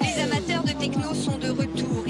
Les amateurs de techno sont de retour.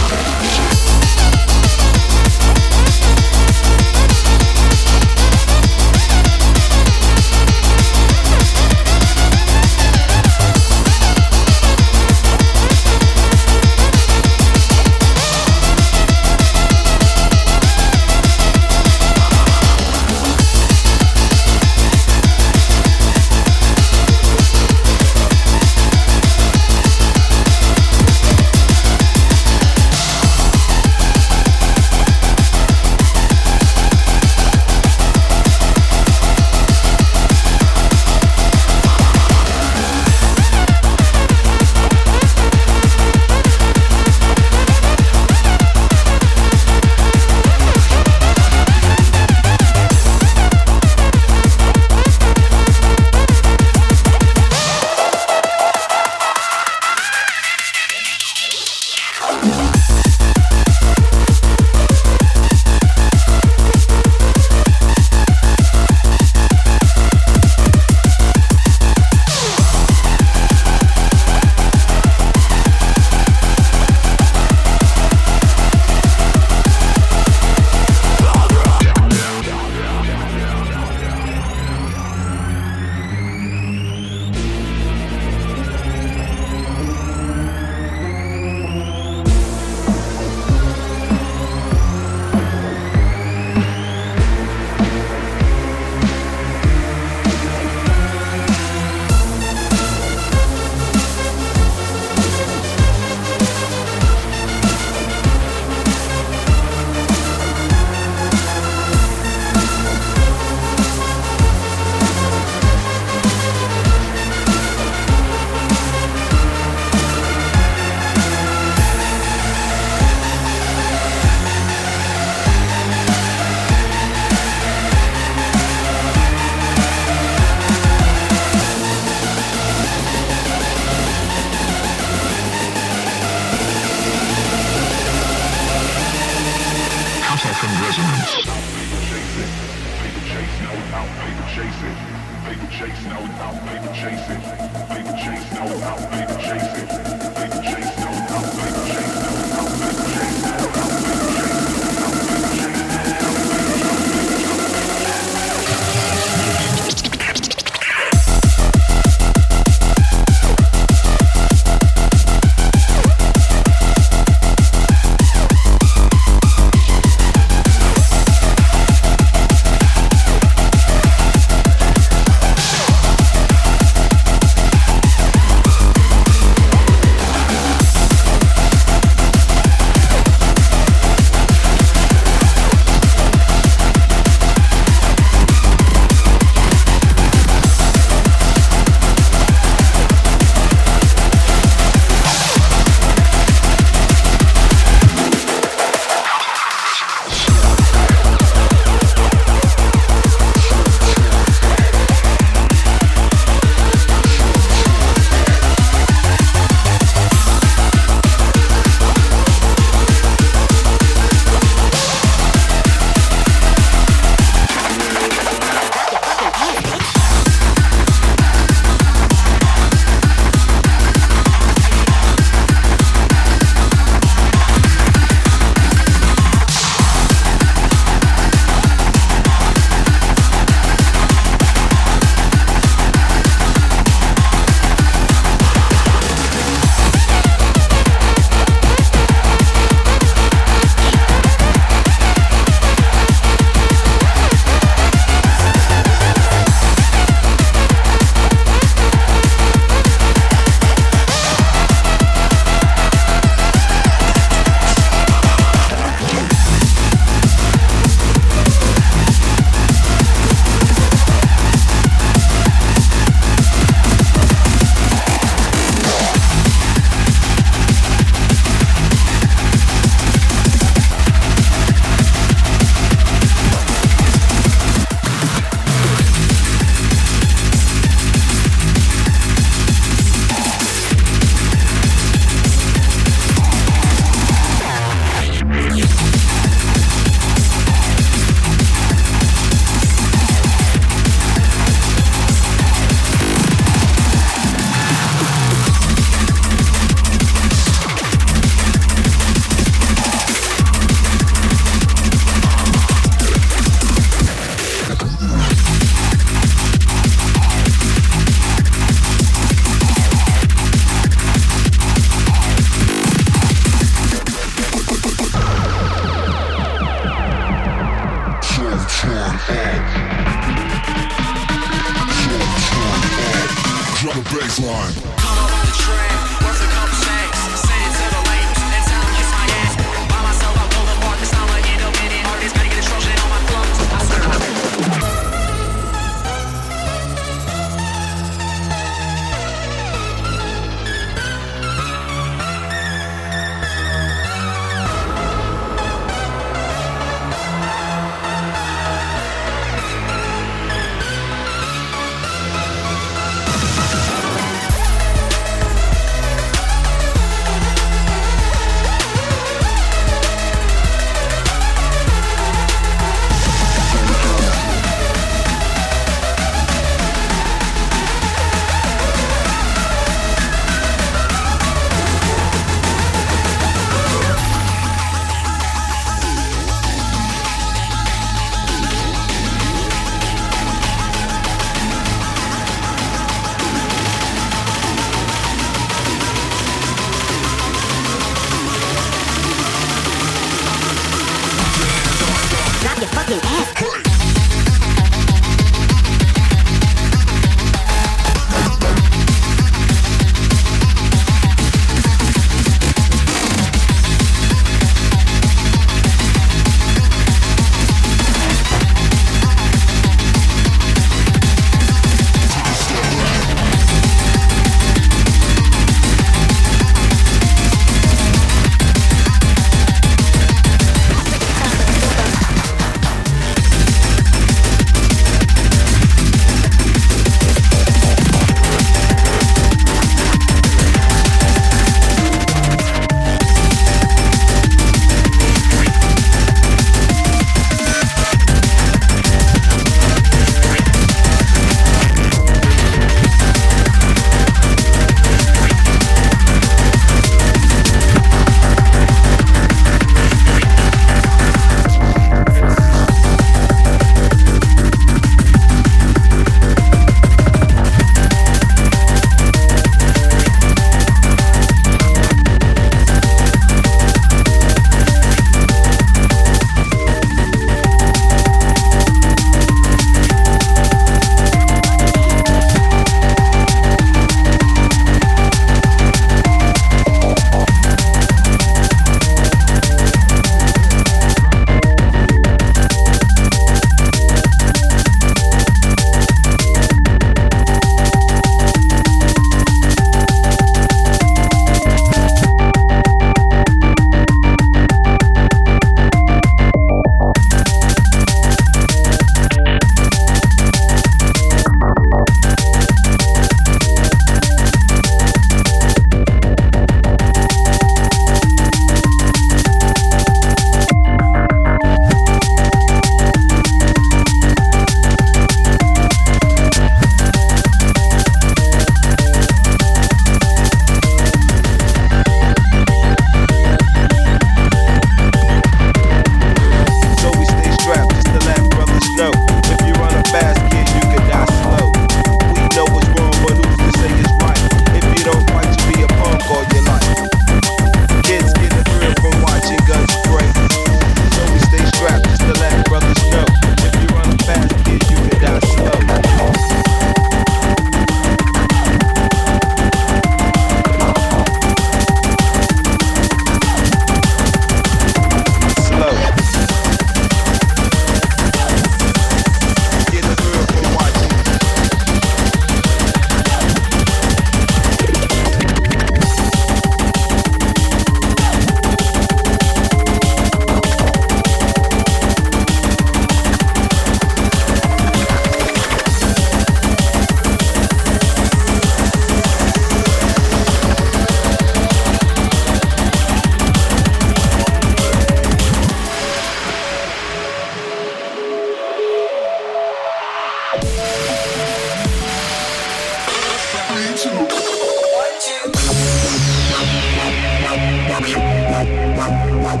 Je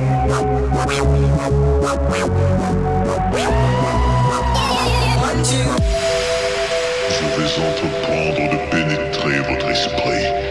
vais entreprendre de pénétrer votre esprit.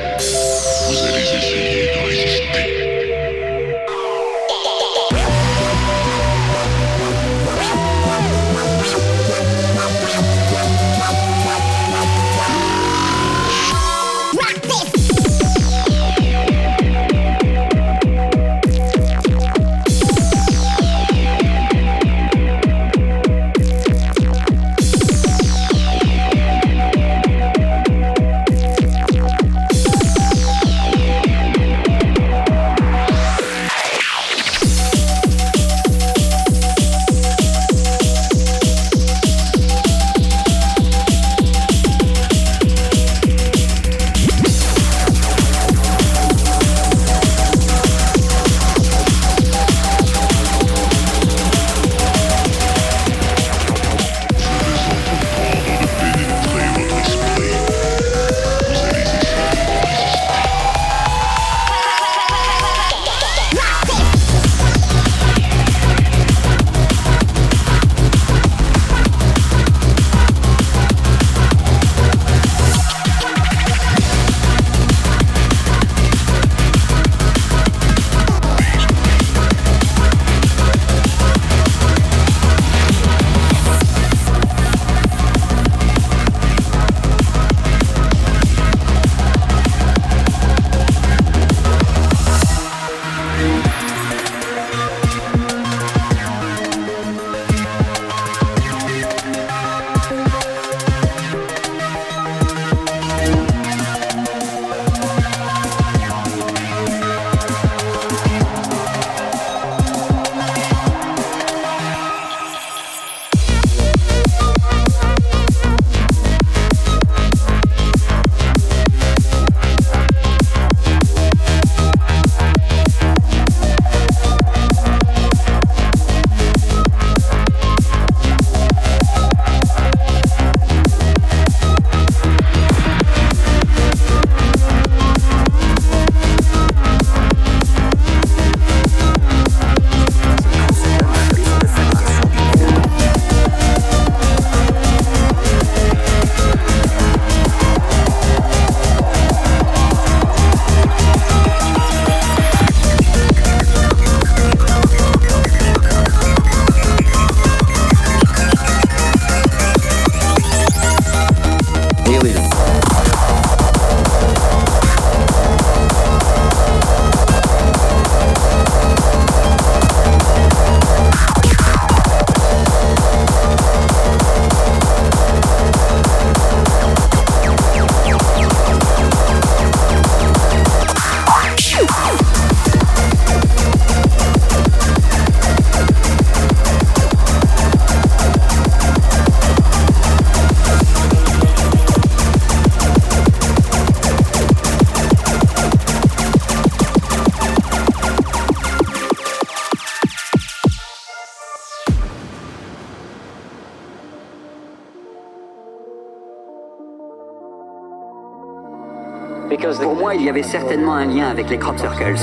Pour moi, il y avait certainement un lien avec les crop circles.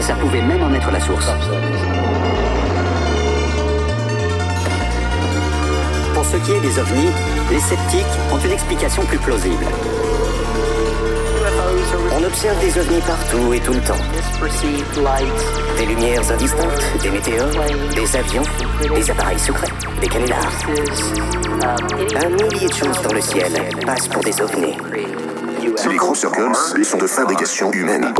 Ça pouvait même en être la source. Pour ce qui est des ovnis, les sceptiques ont une explication plus plausible. On observe des ovnis partout et tout le temps. Des lumières indistinctes, des météores, des avions, des appareils secrets, des canulars. Un millier de choses dans le ciel passent pour des ovnis. Les crop circles sont de fabrication humaine.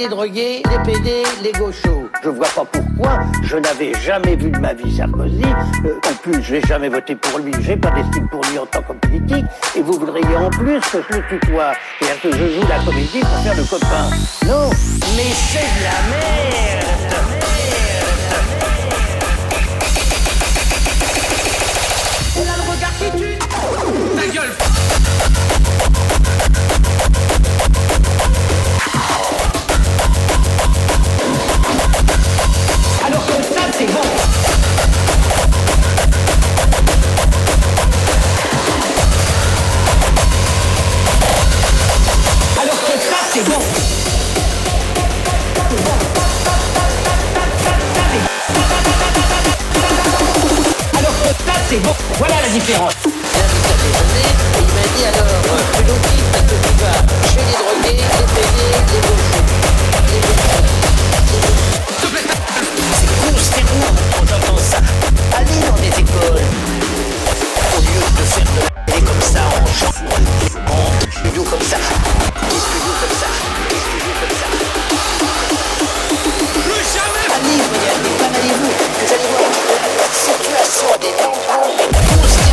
Les drogués, les PD, les gauchos. Je vois pas pourquoi. Je n'avais jamais vu de ma vie Sarkozy. Euh, en plus, je n'ai jamais voté pour lui. J'ai pas d'estime pour lui en tant que politique. Et vous voudriez en plus que je le tutoie. C'est-à-dire que je joue la comédie pour faire le copain. Non, mais c'est de la merde. C'est bon. Voilà la différence. Il m'a dit alors, tu nous quittes parce que tu vas chez les drogués, les pédés, les gauchos. Les gauchos. C'est consternant quand j'entends ça. Allez dans les écoles. Au lieu de faire de la télé comme ça, en chant, en studio comme ça, des studios comme ça, des studios comme ça. Allez, regardez, baladez-vous, vous allez voir la, la situation des